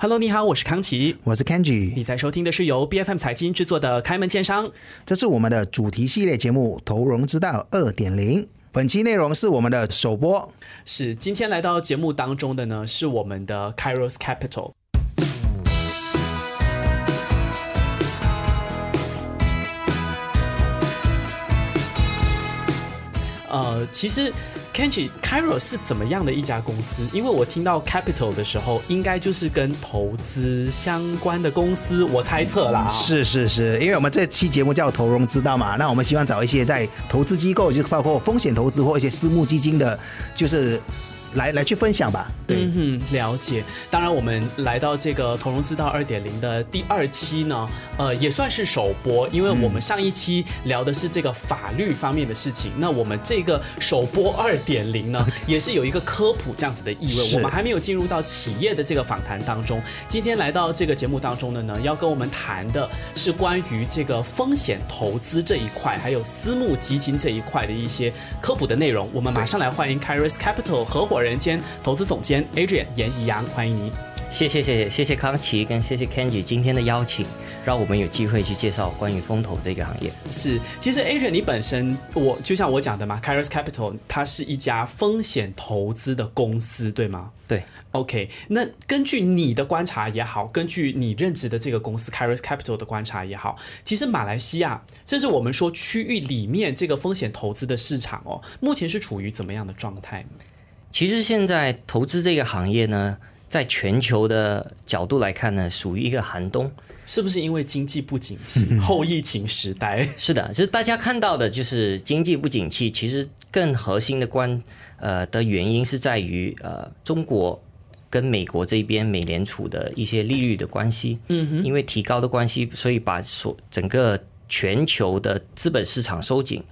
Hello，你好，我是康琪，我是 Kenji，你在收听的是由 B F M 财经制作的《开门见商》，这是我们的主题系列节目《投融之道二点零》，本期内容是我们的首播，是今天来到节目当中的呢，是我们的 Kairos Capital。呃，其实。Kenji Cairo 是怎么样的一家公司？因为我听到 Capital 的时候，应该就是跟投资相关的公司，我猜测啦。是是是，因为我们这期节目叫投融资道嘛，那我们希望找一些在投资机构，就包括风险投资或一些私募基金的，就是。来来去分享吧，嗯哼，了解。当然，我们来到这个投融资道二点零的第二期呢，呃，也算是首播，因为我们上一期聊的是这个法律方面的事情，那我们这个首播二点零呢，也是有一个科普这样子的意味。我们还没有进入到企业的这个访谈当中，今天来到这个节目当中的呢，要跟我们谈的是关于这个风险投资这一块，还有私募基金这一块的一些科普的内容。我们马上来欢迎 Kairos Capital 合伙。人兼投资总监 Adrian 严怡阳，欢迎你。谢谢谢谢谢谢康琪跟谢谢 Kenji 今天的邀请，让我们有机会去介绍关于风投这个行业。是，其实 Adrian 你本身，我就像我讲的嘛，Kairos Capital 它是一家风险投资的公司，对吗？对。OK，那根据你的观察也好，根据你任职的这个公司 Kairos Capital 的观察也好，其实马来西亚，甚至我们说区域里面这个风险投资的市场哦，目前是处于怎么样的状态？其实现在投资这个行业呢，在全球的角度来看呢，属于一个寒冬，是不是因为经济不景气？后疫情时代 是的，就是大家看到的就是经济不景气。其实更核心的关呃的原因是在于呃中国跟美国这边美联储的一些利率的关系。嗯哼，因为提高的关系，所以把所整个全球的资本市场收紧。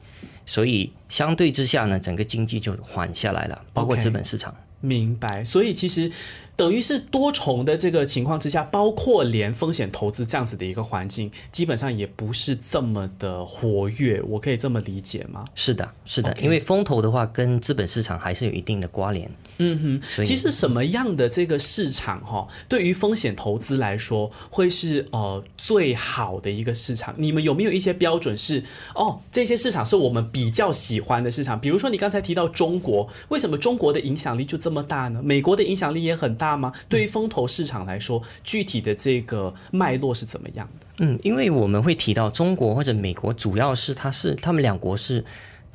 所以相对之下呢，整个经济就缓下来了，包括资本市场。明白。所以其实。等于是多重的这个情况之下，包括连风险投资这样子的一个环境，基本上也不是这么的活跃。我可以这么理解吗？是的，是的，因为风投的话跟资本市场还是有一定的关联。嗯哼，其实什么样的这个市场哈，对于风险投资来说，会是呃最好的一个市场？你们有没有一些标准是哦，这些市场是我们比较喜欢的市场？比如说你刚才提到中国，为什么中国的影响力就这么大呢？美国的影响力也很大。大吗？对于风投市场来说，具体的这个脉络是怎么样的？嗯，因为我们会提到中国或者美国，主要是它是他们两国是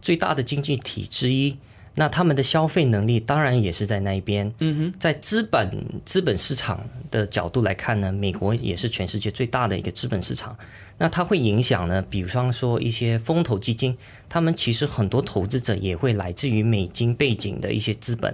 最大的经济体之一，那他们的消费能力当然也是在那一边。嗯哼，在资本资本市场的角度来看呢，美国也是全世界最大的一个资本市场，那它会影响呢，比方说一些风投基金，他们其实很多投资者也会来自于美金背景的一些资本。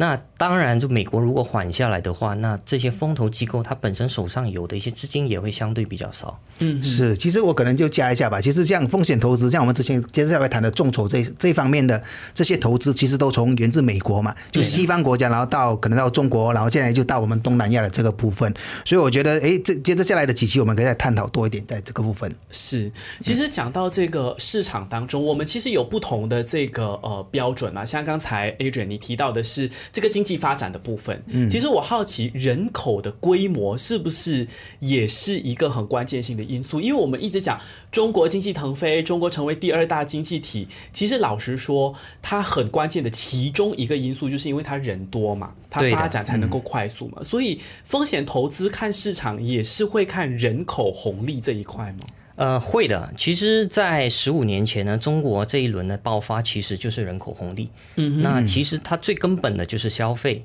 那当然，就美国如果缓下来的话，那这些风投机构它本身手上有的一些资金也会相对比较少。嗯，是。其实我可能就加一下吧。其实像风险投资，像我们之前接下来谈的众筹这这方面的这些投资，其实都从源自美国嘛，就西方国家，然后到可能到中国，然后现在就到我们东南亚的这个部分。所以我觉得，哎，这接着下来的几期，我们可以再探讨多一点在这个部分。是。其实讲到这个市场当中，我们其实有不同的这个呃标准嘛。像刚才 Adrian 你提到的是。这个经济发展的部分，嗯，其实我好奇人口的规模是不是也是一个很关键性的因素？因为我们一直讲中国经济腾飞，中国成为第二大经济体，其实老实说，它很关键的其中一个因素，就是因为它人多嘛，它发展才能够快速嘛。所以风险投资看市场也是会看人口红利这一块吗？呃，会的。其实，在十五年前呢，中国这一轮的爆发其实就是人口红利。嗯，那其实它最根本的就是消费。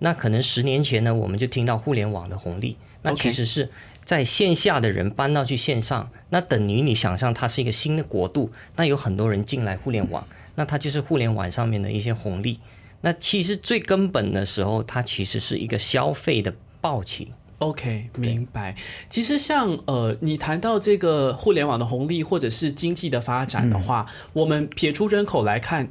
那可能十年前呢，我们就听到互联网的红利。那其实是在线下的人搬到去线上，那等于你想象它是一个新的国度，那有很多人进来互联网，那它就是互联网上面的一些红利。那其实最根本的时候，它其实是一个消费的暴起。OK，明白。其实像呃，你谈到这个互联网的红利或者是经济的发展的话，我们撇出人口来看，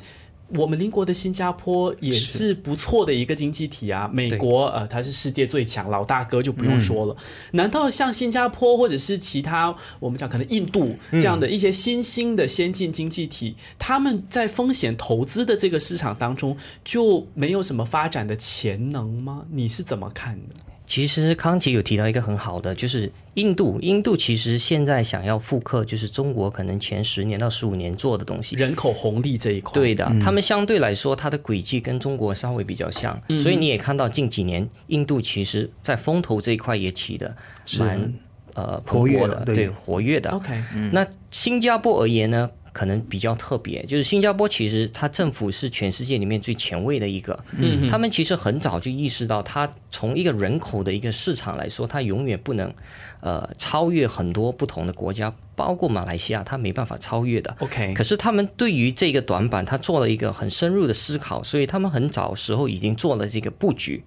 我们邻国的新加坡也是不错的一个经济体啊。美国呃，它是世界最强老大哥，就不用说了。难道像新加坡或者是其他我们讲可能印度这样的一些新兴的先进经济体，他们在风险投资的这个市场当中就没有什么发展的潜能吗？你是怎么看的？其实康琪有提到一个很好的，就是印度。印度其实现在想要复刻，就是中国可能前十年到十五年做的东西。人口红利这一块，对的，他们相对来说，它的轨迹跟中国稍微比较像，所以你也看到近几年印度其实在风投这一块也起的蛮呃活跃的，对活跃的。OK，那新加坡而言呢，可能比较特别，就是新加坡其实它政府是全世界里面最前卫的一个，嗯，他们其实很早就意识到，它从一个人口的一个市场来说，它永远不能呃超越很多不同的国家，包括马来西亚，它没办法超越的。OK，可是他们对于这个短板，他做了一个很深入的思考，所以他们很早时候已经做了这个布局，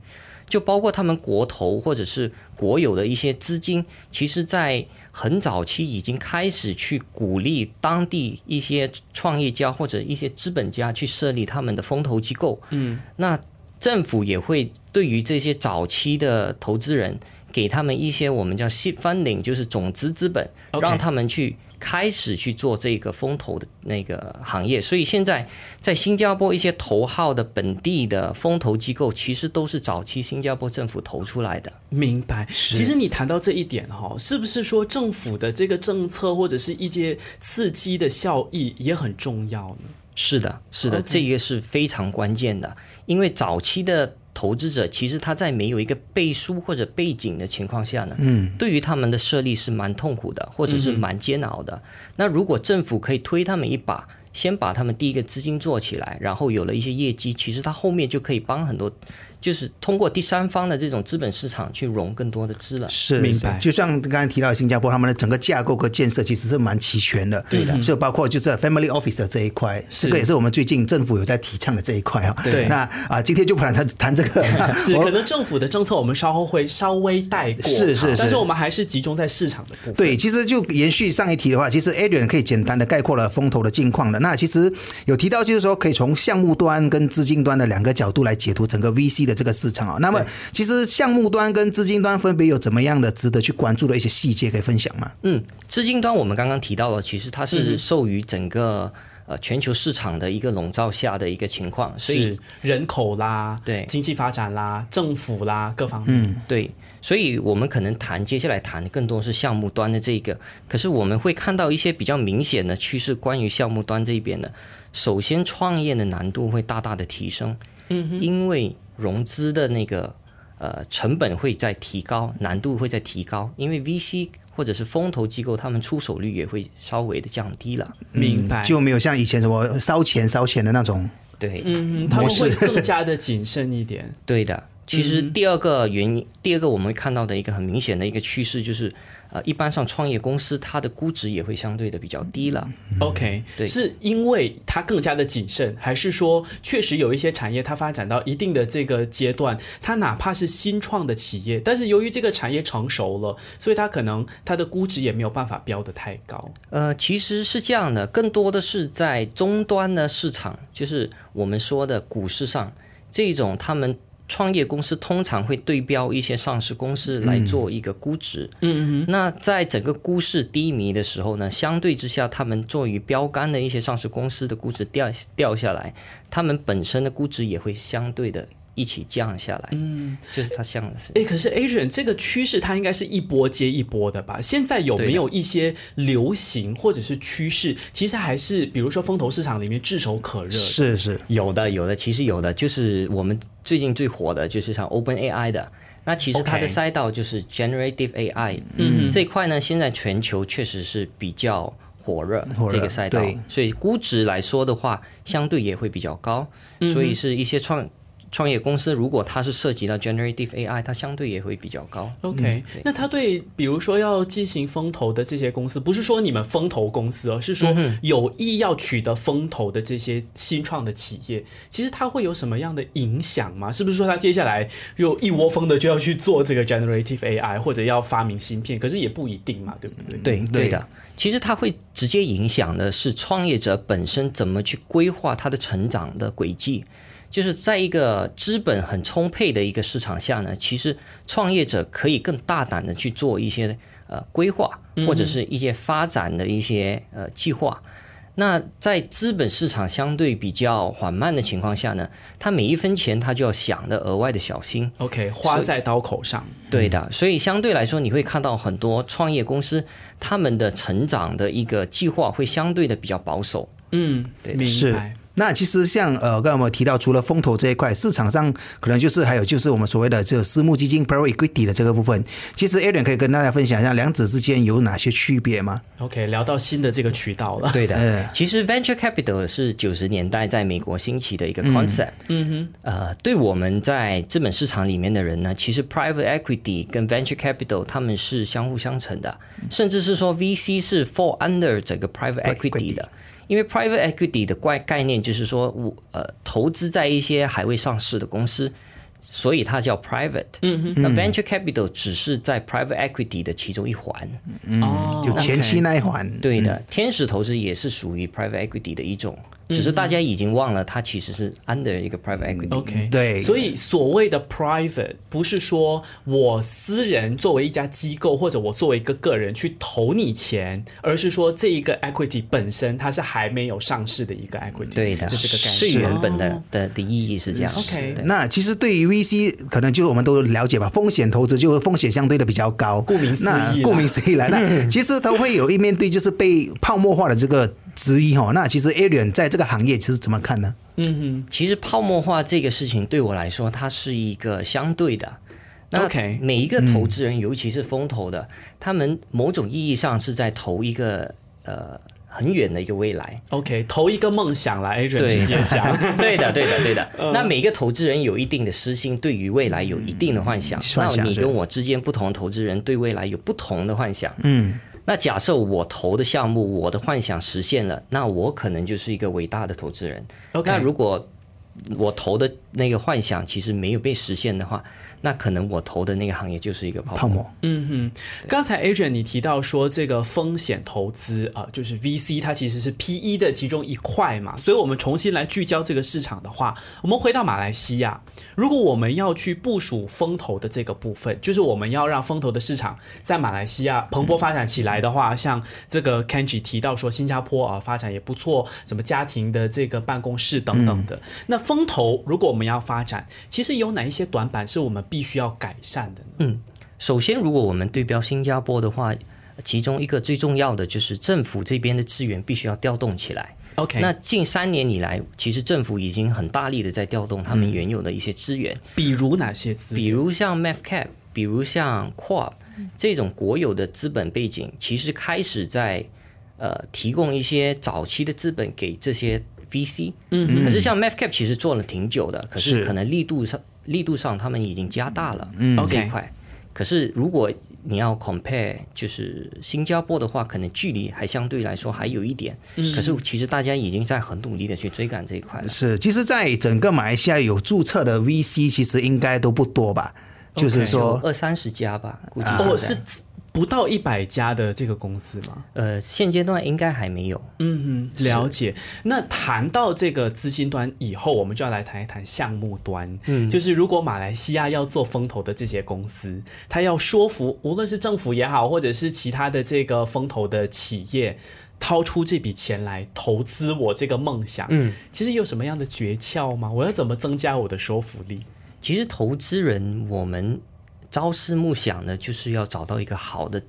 就包括他们国投或者是国有的一些资金，其实在很早期已经开始去鼓励当地一些创业家或者一些资本家去设立他们的风投机构。嗯，那政府也会对于这些早期的投资人，给他们一些我们叫 seed funding，就是种子资本让他们去开始去做这个风投的那个行业。所以现在在新加坡一些头号的本地的风投机构，其实都是早期新加坡政府投出来的。明白。其实你谈到这一点哈，是不是说政府的这个政策或者是一些刺激的效益也很重要呢？是的，是的这个是非常关键的，因为早期的投资者其实他在没有一个背书或者背景的情况下呢，嗯，对于他们的设立是蛮痛苦的，或者是蛮煎熬的。那如果政府可以推他们一把，先把他们第一个资金做起来，然后有了一些业绩，其实他后面就可以帮很多，就是通过第三方的这种资本市场去融更多的资了。是，明白就像刚才提到新加坡，他们的整个架构和建设其实是蛮齐全的。对的，就包括就是 family office 的这一块，是这个也是我们最近政府有在提倡的这一块啊。对那啊，今天就不谈谈谈这个，是，可能政府的政策我们稍后会稍微带过，是是是但是我们还是集中在市场的部分。对，其实就延续上一题的话，其实 Adrian 可以简单的概括了风投的近况的。那其实有提到，就是说可以从项目端跟资金端的两个角度来解读整个 VC 的这个市场啊。那么其实项目端跟资金端分别有怎么样的值得去关注的一些细节可以分享吗？嗯，资金端我们刚刚提到了，其实它是受于整个呃全球市场的一个笼罩下的一个情况，所以是人口啦，对。经济发展啦，政府啦，各方面。对，所以我们可能谈接下来谈的更多是项目端的这个，可是我们会看到一些比较明显的趋势，关于项目端这边的，首先创业的难度会大大的提升，嗯，因为融资的那个呃成本会在提高，难度会在提高，因为 VC 或者是风投机构，他们出手率也会稍微的降低了，明白。就没有像以前什么烧钱烧钱的那种。对，嗯，他们会更加的谨慎一点。对的，其实第二个原因，第二个我们会看到的一个很明显的一个趋势就是，呃，一般上创业公司它的估值也会相对的比较低了。OK，对是因为它更加的谨慎，还是说确实有一些产业它发展到一定的这个阶段，它哪怕是新创的企业，但是由于这个产业成熟了，所以它可能它的估值也没有办法标的太高。呃，其实是这样的，更多的是在终端的市场，就是我们说的股市上，这种他们创业公司通常会对标一些上市公司来做一个估值。嗯嗯。那在整个股市低迷的时候呢，相对之下，他们作为标杆的一些上市公司的估值掉掉下来，他们本身的估值也会相对的一起降下来。嗯，就是它像是。哎，可是 Asian 这个趋势它应该是一波接一波的吧？现在有没有一些流行或者是趋势，其实还是比如说风投市场里面炙手可热？是是，有的，有的，其实有的，就是我们最近最火的，就是像 Open AI 的。那其实它的赛道就是 Generative AI，嗯，这一块呢，现在全球确实是比较火热这个赛道，所以估值来说的话，相对也会比较高，所以是一些创创业公司，如果它是涉及到 Generative AI，它相对也会比较高。OK，、那它对比如说要进行风投的这些公司，不是说你们风投公司哦，是说有意要取得风投的这些新创的企业，其实它会有什么样的影响吗？是不是说它接下来又一窝蜂的就要去做这个 generative AI，或者要发明芯片？可是也不一定嘛，对不对？对对对的，其实它会直接影响的是创业者本身怎么去规划他的成长的轨迹。就是在一个资本很充沛的一个市场下呢，其实创业者可以更大胆的去做一些呃规划，或者是一些发展的一些呃计划。那在资本市场相对比较缓慢的情况下呢，他每一分钱他就要想的额外的小心。OK，花在刀口上。对的，所以相对来说，你会看到很多创业公司他们的成长的一个计划会相对的比较保守。嗯，对明是白。那其实像呃，刚才我们提到，除了风投这一块，市场上可能就是还有就是我们所谓的这个私募基金 （private equity） 的这个部分。其实 Aaron 可以跟大家分享一下，两者之间有哪些区别吗？OK，聊到新的这个渠道了。对的嗯，其实 venture capital 是九十年代在美国兴起的一个 concept。嗯哼，呃，对我们在资本市场里面的人呢，其实 private equity 跟 venture capital 他们是相互相成的，甚至是说 VC 是 fall under 整个 private equity 的。因为 private equity 的概概念就是说，我呃投资在一些还未上市的公司，所以它叫 private。嗯哼，那 venture capital 只是在 private equity 的其中一环。嗯就前期那一环。对的，天使投资也是属于 private equity 的一种，只是大家已经忘了它其实是 under 一个 private equity。OK，对所以所谓的 private 不是说我私人作为一家机构或者我作为一个个人去投你钱，而是说这一个 equity 本身它是还没有上市的一个 equity，对的，是这个概最念。原本的的的意义是这样。OK 那其实对于 VC，可能就是我们都了解吧，风险投资就是风险相对的比较高。顾名思义那顾名思义了，那其实它会有一面对就是被泡沫化的这个质疑哈。那其实 Aaron 在这个行业其实怎么看呢？嗯哼其实泡沫化这个事情对我来说，它是一个相对的。那 OK 每一个投资人，尤其是风投的，他们某种意义上是在投一个呃很远的一个未来。OK，投一个梦想啦 a d r i 对直接讲。对的，对的，对的。那每个投资人有一定的私心，对于未来有一定的幻想。那你跟我之间不同的投资人对未来有不同的幻想。嗯，那假设我投的项目，我的幻想实现了，那我可能就是一个伟大的投资人。OK 那如果我投的那个幻想其实没有被实现的话，那可能我投的那个行业就是一个泡沫。嗯哼。刚才 Adrian 你提到说这个风险投资啊、呃就是 VC，它其实是 PE 的其中一块嘛，所以我们重新来聚焦这个市场的话，我们回到马来西亚，如果我们要去部署风投的这个部分，就是我们要让风投的市场在马来西亚蓬勃发展起来的话，像这个 Kenji 提到说新加坡啊发展也不错，什么家庭的这个办公室等等的，那风投如果我们要发展，其实有哪一些短板是我们必须要改善的呢？首先，如果我们对标新加坡的话，其中一个最重要的就是政府这边的资源必须要调动起来。OK，那近三年以来，其实政府已经很大力的在调动他们原有的一些资源，比如哪些资源？比如像 MAFCAP，比如像 Co-op 这种国有的资本背景，其实开始在呃提供一些早期的资本给这些 VC。嗯，可是像 MAFCAP 其实做了挺久的，可是是可能力度上力度上他们已经加大了嗯这一块。可是如果你要 compare 就是新加坡的话，可能距离还相对来说还有一点。嗯可是其实大家已经在很努力的去追赶这一块了。是，其实，在整个马来西亚有注册的 VC，其实应该都不多吧？就是说，二三十家吧，估计哦，是不到一百家的这个公司吗？呃，现阶段应该还没有。嗯哼，了解。那谈到这个资金端以后，我们就要来谈一谈项目端。嗯，就是如果马来西亚要做风投的这些公司，他要说服无论是政府也好，或者是其他的这个风投的企业。掏出这笔钱来投资我这个梦想，嗯，其实有什么样的诀窍吗？我要怎么增加我的说服力？其实投资人我们朝思暮想的，就是要找到一个好的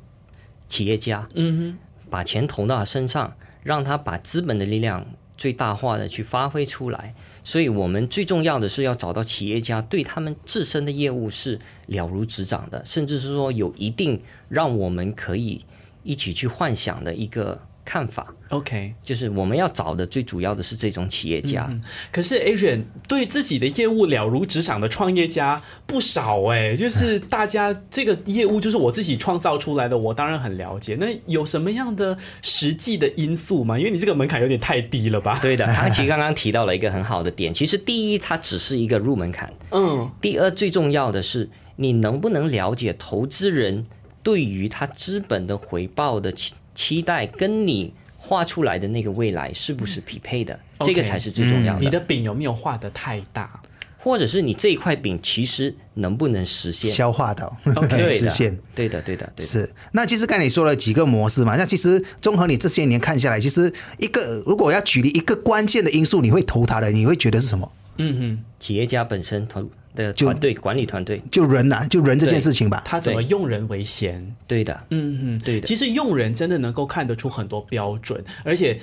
企业家，嗯哼，把钱投到他身上，让他把资本的力量最大化的去发挥出来。所以我们最重要的是要找到企业家对他们自身的业务是了如指掌的，甚至是说有一定让我们可以一起去幻想的一个看法。OK，就是我们要找的最主要的是这种企业家。可是 Adrian 对自己的业务了如指掌的创业家不少哎、就是大家这个业务就是我自己创造出来的，我当然很了解。那有什么样的实际的因素吗？因为你这个门槛有点太低了吧？对的，他其实刚刚提到了一个很好的点。其实第一，它只是一个入门槛；嗯，第二，最重要的是你能不能了解投资人对于他资本的回报的期期待，跟你画出来的那个未来是不是匹配的？这个才是最重要的。你的饼有没有画的太大？或者是你这一块饼其实能不能实现？消化到 OK，实现。对的，对的，对的。是，那其实刚才你说了几个模式嘛，那其实综合你这些年看下来，其实一个如果要举例一个关键的因素，你会投它的，你会觉得是什么？嗯哼企业家本身团的团队管理团队，就人呐、就人这件事情吧，。他怎么用人为先？对的，嗯嗯，对的其实用人真的能够看得出很多标准，而且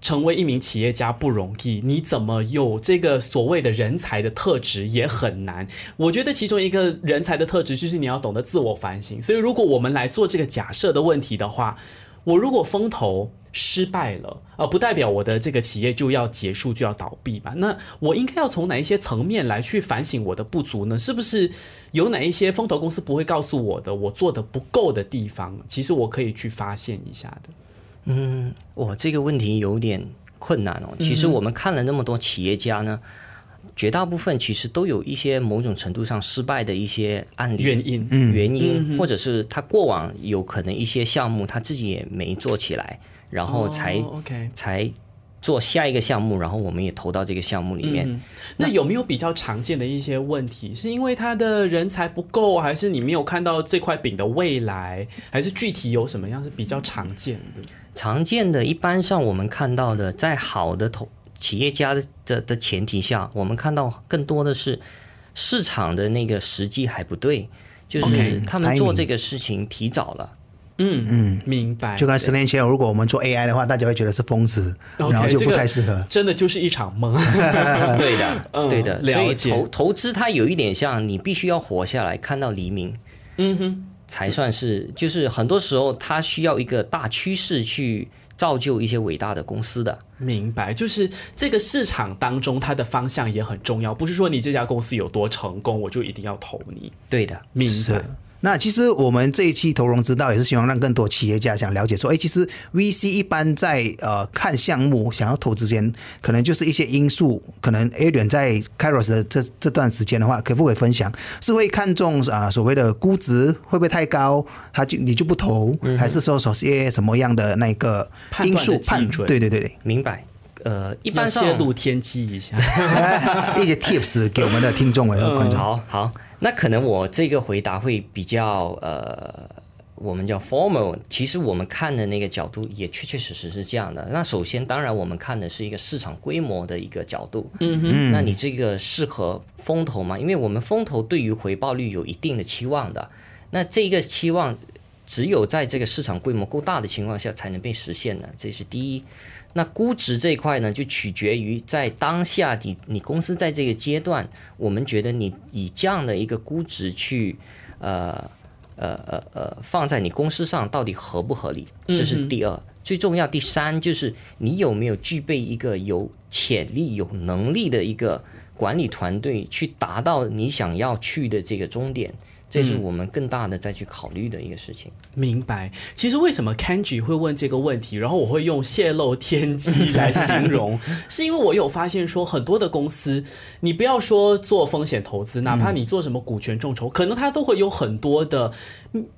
成为一名企业家不容易，你怎么有这个所谓的人才的特质也很难。我觉得其中一个人才的特质就是你要懂得自我反省。所以，如果我们来做这个假设的问题的话，我如果风投失败了，呃，不代表我的这个企业就要结束就要倒闭吧？那我应该要从哪一些层面来去反省我的不足呢？是不是有哪一些风投公司不会告诉我的，我做的不够的地方，其实我可以去发现一下的？嗯，我，这个问题有点困难哦。其实我们看了那么多企业家呢，绝大部分其实都有一些某种程度上失败的一些案例原因，原因，或者是他过往有可能一些项目他自己也没做起来，然后才、哦 OK。才做下一个项目，然后我们也投到这个项目里面。嗯，那有没有比较常见的一些问题？是因为他的人才不够，还是你没有看到这块饼的未来，还是具体有什么样是比较常见的？常见的，一般上我们看到的，在好的投企业家的的的前提下，我们看到更多的是市场的那个时机还不对，就是他们做这个事情提早了。嗯嗯，明白。就跟十年前，如果我们做 AI 的话，大家会觉得是疯子然后就不太适合。真的就是一场梦。对的，嗯对的。了所以投投资它有一点像你必须要活下来，看到黎明，嗯哼，才算是。就是很多时候它需要一个大趋势去造就一些伟大的公司的。明白。就是这个市场当中，它的方向也很重要，不是说你这家公司有多成功，我就一定要投你。对的，明是白。。那其实我们这一期投融资道也是希望让更多企业家想了解说，哎，其实 VC 一般在呃看项目想要投之前，可能就是一些因素，可能 A 轮在 Kairos 的这这段时间的话，可不可以分享？是会看中啊、所谓的估值会不会太高，他就你就不投，还是说说些什么样的那个判断因素的基准对对对对，明白。呃，一一般上泄露天机一下。一些 tips 给我们的听众和观众。好好，那可能我这个回答会比较呃，我们叫 formal。其实我们看的那个角度也确确实实是这样的。那首先，当然我们看的是一个市场规模的一个角度。嗯哼，那你这个适合风投吗？因为我们风投对于回报率有一定的期望的。那这个期望只有在这个市场规模够大的情况下才能被实现的，这是第一。那估值这一块呢，就取决于在当下你你公司在这个阶段，我们觉得你以这样的一个估值去呃呃呃呃放在你公司上到底合不合理，这是第二。最重要，第三就是你有没有具备一个有潜力、有能力的一个管理团队，去达到你想要去的这个终点。这是我们更大的再去考虑的一个事情。明白。其实为什么 Kenji 会问这个问题，然后我会用泄露天机来形容，是因为我有发现说，很多的公司，你不要说做风险投资，哪怕你做什么股权众筹，可能它都会有很多的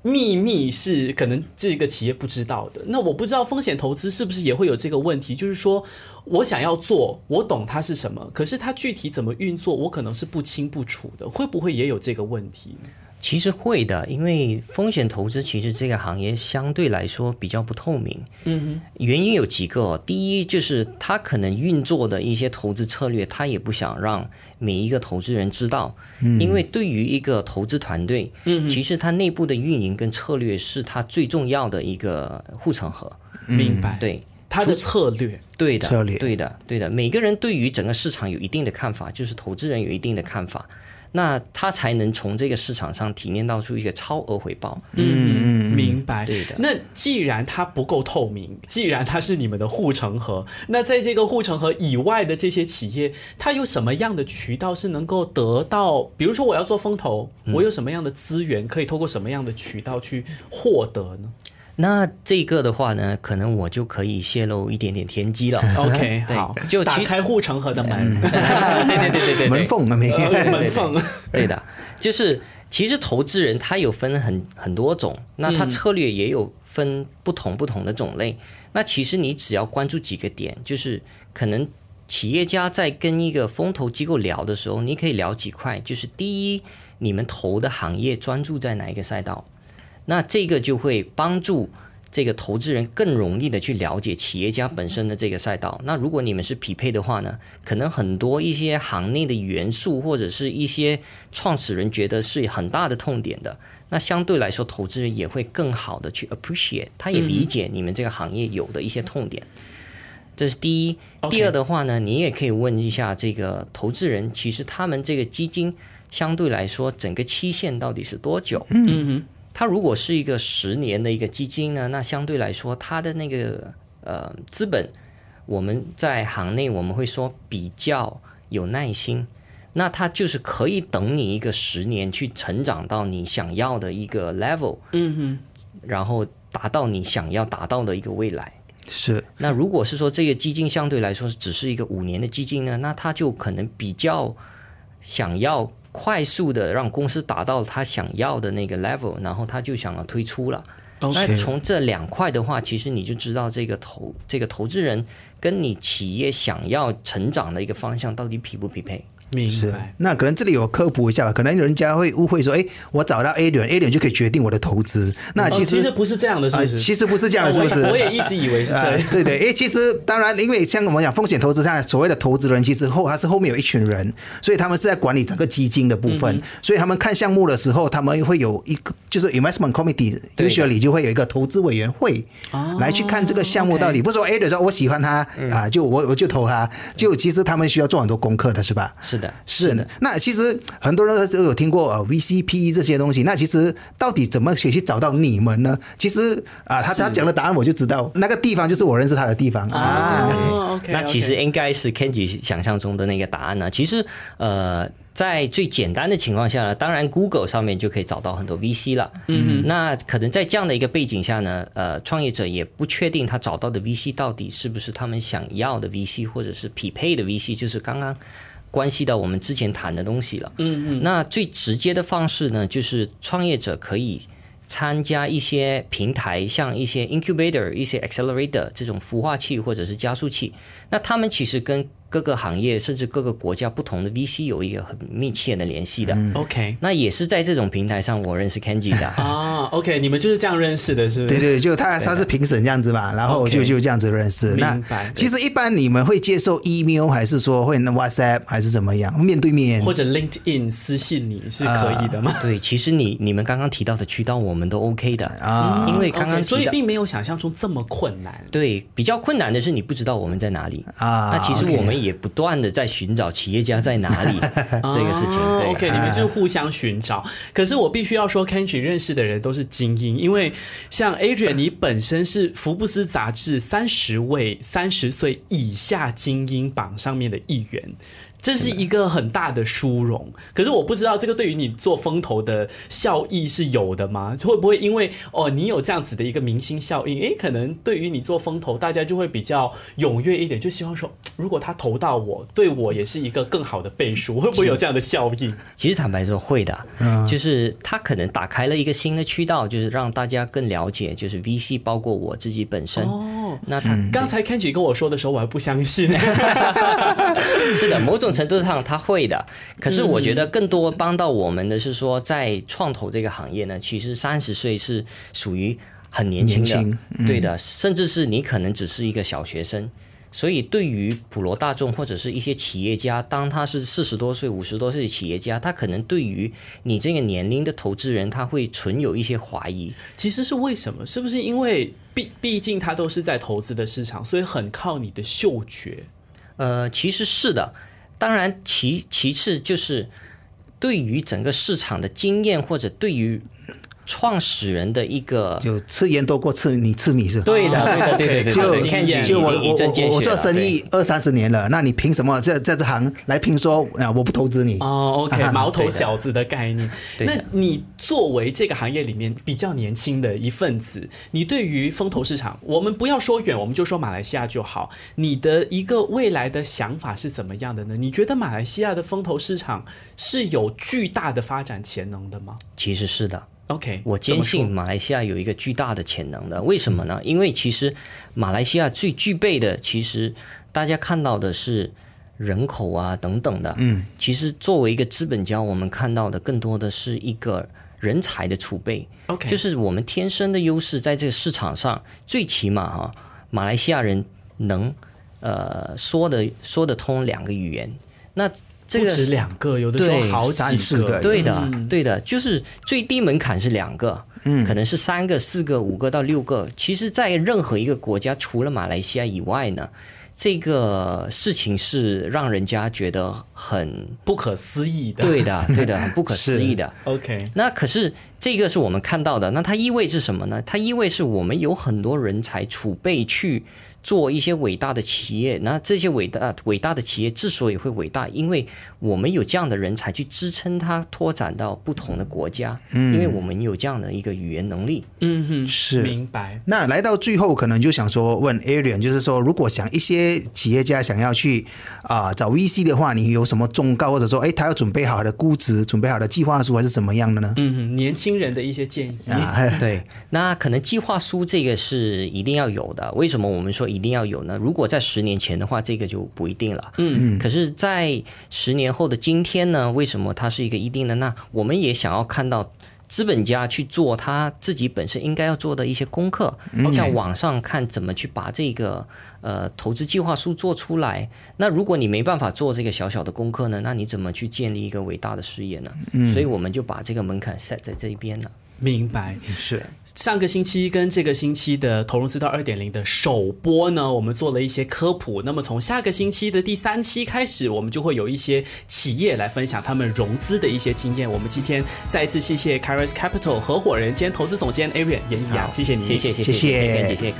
秘密是可能这个企业不知道的。那我不知道风险投资是不是也会有这个问题，就是说我想要做，我懂它是什么，可是它具体怎么运作，我可能是不清不楚的，会不会也有这个问题呢？其实会的，因为风险投资其实这个行业相对来说比较不透明。嗯哼，原因有几个哦，第一就是他可能运作的一些投资策略，他也不想让每一个投资人知道，因为对于一个投资团队，嗯，其实他内部的运营跟策略是他最重要的一个护城河。明白？，对，它的策略。对的，策略对的，对的。每个人对于整个市场有一定的看法，就是投资人有一定的看法，那他才能从这个市场上体验到出一个超额回报。嗯，明白。对的那既然它不够透明，既然它是你们的护城河，那在这个护城河以外的这些企业，它有什么样的渠道是能够得到？比如说我要做风投，嗯我有什么样的资源可以透过什么样的渠道去获得呢那这个的话呢，可能我就可以泄露一点点天机了。OK，好，就其打开护城河的门，对对对对对门缝啊没？呃门缝。对的，就是其实投资人他有分很很多种，那他策略也有分不同不同的种类。那其实你只要关注几个点，就是可能企业家在跟一个风投机构聊的时候，你可以聊几块，就是第一，你们投的行业专注在哪一个赛道，那这个就会帮助这个投资人更容易的去了解企业家本身的这个赛道。那如果你们是匹配的话呢，可能很多一些行内的元素或者是一些创始人觉得是很大的痛点的，那相对来说，投资人也会更好的去 appreciate，他也理解你们这个行业有的一些痛点。这是第一。第二的话呢，你也可以问一下这个投资人，其实他们这个基金相对来说整个期限到底是多久？嗯哼，它如果是一个十年的一个基金呢，那相对来说它的那个呃资本，我们在行内我们会说比较有耐心。那它就是可以等你一个十年去成长到你想要的一个 level，嗯哼，然后达到你想要达到的一个未来。是那如果是说这个基金相对来说只是一个五年的基金呢，那它就可能比较想要快速的让公司达到他想要的那个 level，然后他就想要推出了。那从这两块的话，其实你就知道这个投这个投资人跟你企业想要成长的一个方向到底匹不匹配。明是白。，那可能这里有科普一下吧，可能人家会误会说，哎，我找到 A 点，A 点就可以决定我的投资。那哦其实、其实不是这样的，是啊不是？其实不是这样的，哦是不是？我也一直以为是这啊样。对对，哎，其实当然，因为像我们讲风险投资上所谓的投资人，其实后他是后面有一群人，所以他们是在管理整个基金的部分，嗯所以他们看项目的时候，他们会有一个就是 investment committee 对的 usually 就会有一个投资委员会哦来去看这个项目到底不是说 A 的时候我喜欢他啊，就我我就投他，就其实他们需要做很多功课的，是吧？是的，是的，那其实很多人都有听过呃 VCP 这些东西，那其实到底怎么可以去找到你们呢？其实啊，他他讲的答案我就知道，那个地方就是我认识他的地方啊。那其实应该是 Kenji 想象中的那个答案呢。其实，呃，在最简单的情况下呢，当然 Google 上面就可以找到很多 VC 了。嗯，那可能在这样的一个背景下呢，呃，创业者也不确定他找到的 VC 到底是不是他们想要的 VC，或者是匹配的 VC，就是刚刚。关系到我们之前谈的东西了。嗯嗯。那最直接的方式呢，就是创业者可以参加一些平台，像一些 incubator、一些 accelerator 这种孵化器或者是加速器。那他们其实跟各个行业甚至各个国家不同的 VC 有一个很密切的联系的。OK 那也是在这种平台上，我认识 Kenji 的。啊，OK，你们就是这样认识的，是不是？对对，就他他是评审这样子嘛，然后就就这样子认识。那明白其实一般你们会接受 email 还是说会 WhatsApp 还是怎么样？面对面或者 LinkedIn 私信你是可以的吗？对，其实你你们刚刚提到的渠道，我们都 OK 的啊因为刚刚所以。并没有想象中这么困难。对，比较困难的是你不知道我们在哪里啊那其实我们也不断的在寻找企业家在哪里 这个事情。哦对 OK，你们就是互相寻找。可是我必须要说 k e n j i 认识的人都是精英，因为像 Adrian，你本身是福布斯杂志三十位三十岁以下精英榜上面的一员。这是一个很大的殊荣，可是我不知道这个对于你做风投的效益是有的吗？会不会因为哦你有这样子的一个明星效应，诶，可能对于你做风投，大家就会比较踊跃一点，就希望说，如果他投到我，对我也是一个更好的背书，会不会有这样的效应？其实坦白说会的，就是他可能打开了一个新的渠道，就是让大家更了解，就是 VC 包括我自己本身。哦，那他、刚才 Kenji 跟我说的时候，我还不相信。是的，某种程度上他会的。可是我觉得更多帮到我们的是说，在创投这个行业呢，其实三十岁是属于很年轻的，对的，甚至是你可能只是一个小学生。所以，对于普罗大众或者是一些企业家，当他是四十多岁、五十多岁的企业家，他可能对于你这个年龄的投资人，他会存有一些怀疑。其实是为什么？是不是因为毕毕竟他都是在投资的市场，所以很靠你的嗅觉？呃，其实是的，当然其其次就是对于整个市场的经验，或者对于创始人的一个就吃盐多过吃你吃米是吧？对的，对的，对对 对，就就我一我我我做生意二三十年了，那你凭什么在在这行来评说啊我不投资你？哦，OK，啊毛头小子的概念。那你作为这个行业里面比较年轻的一份子，你对于风投市场，我们不要说远，我们就说马来西亚就好。你的一个未来的想法是怎么样的呢？你觉得马来西亚的风投市场是有巨大的发展潜能的吗其实是的。？OK，我坚信马来西亚有一个巨大的潜能的，为什么呢？因为其实马来西亚最具备的，其实大家看到的是人口啊等等的，嗯，其实作为一个资本家，我们看到的更多的是一个人才的储备。OK，就是我们天生的优势，在这个市场上，最起码哈，马来西亚人能呃说的说得通两个语言，那这不个止两个，有的时候好几个对的，对的，就是最低门槛是两个，嗯可能是三个、四个、五个到六个。其实，在任何一个国家，除了马来西亚以外呢，这个事情是让人家觉得很不可思议的。对的，对的，很不可思议的。，OK，那可是这个是我们看到的，那它意味着什么呢？它意味是我们有很多人才储备去做一些伟大的企业。那这些伟大伟大的企业之所以会伟大，因为我们有这样的人才去支撑它拓展到不同的国家，嗯因为我们有这样的一个语言能力。嗯哼，是明白。那来到最后，可能就想说问 Arian，就是说，如果想一些企业家想要去啊、找 VC 的话，你有什么忠告，或者说，哎，他要准备好的估值、准备好的计划书，还是怎么样的呢？嗯哼，年轻人的一些建议。啊，对，那可能计划书这个是一定要有的。为什么我们说一定要有呢？如果在十年前的话，这个就不一定了。嗯嗯，可是，在十年后的今天呢，为什么它是一个一定的？那我们也想要看到。资本家去做他自己本身应该要做的一些功课，像网上看怎么去把这个呃投资计划书做出来。那如果你没办法做这个小小的功课呢，那你怎么去建立一个伟大的事业呢？所以我们就把这个门槛 set 在这一边了。明白。是上个星期跟这个星期的投融资到二点零的首播呢我们做了一些科普那么从下个星期的第三期开始我们就会有一些企业来分享他们融资的一些经验我们今天再一次谢谢 Caris capital 合伙人兼投资总监 ariere 谢谢你谢谢谢谢谢谢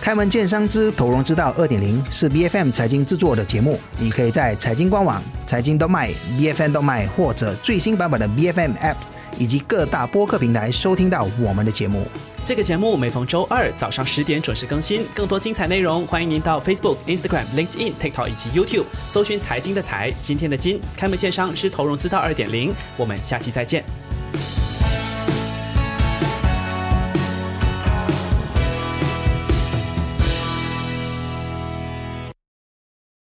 开门见山之投融资道二点零是 bfm 财经制作的节目你可以在财经官网财经动漫 bfm 动漫或者最新版本的 bfm app 以及各大播客平台收听到我们的节目。这个节目每逢周二早上十点准时更新，更多精彩内容，欢迎您到 Facebook、Instagram、LinkedIn、TikTok 以及 YouTube 搜寻“财经的财，今天的金”，开门见商是投融资到二点零，我们下期再见。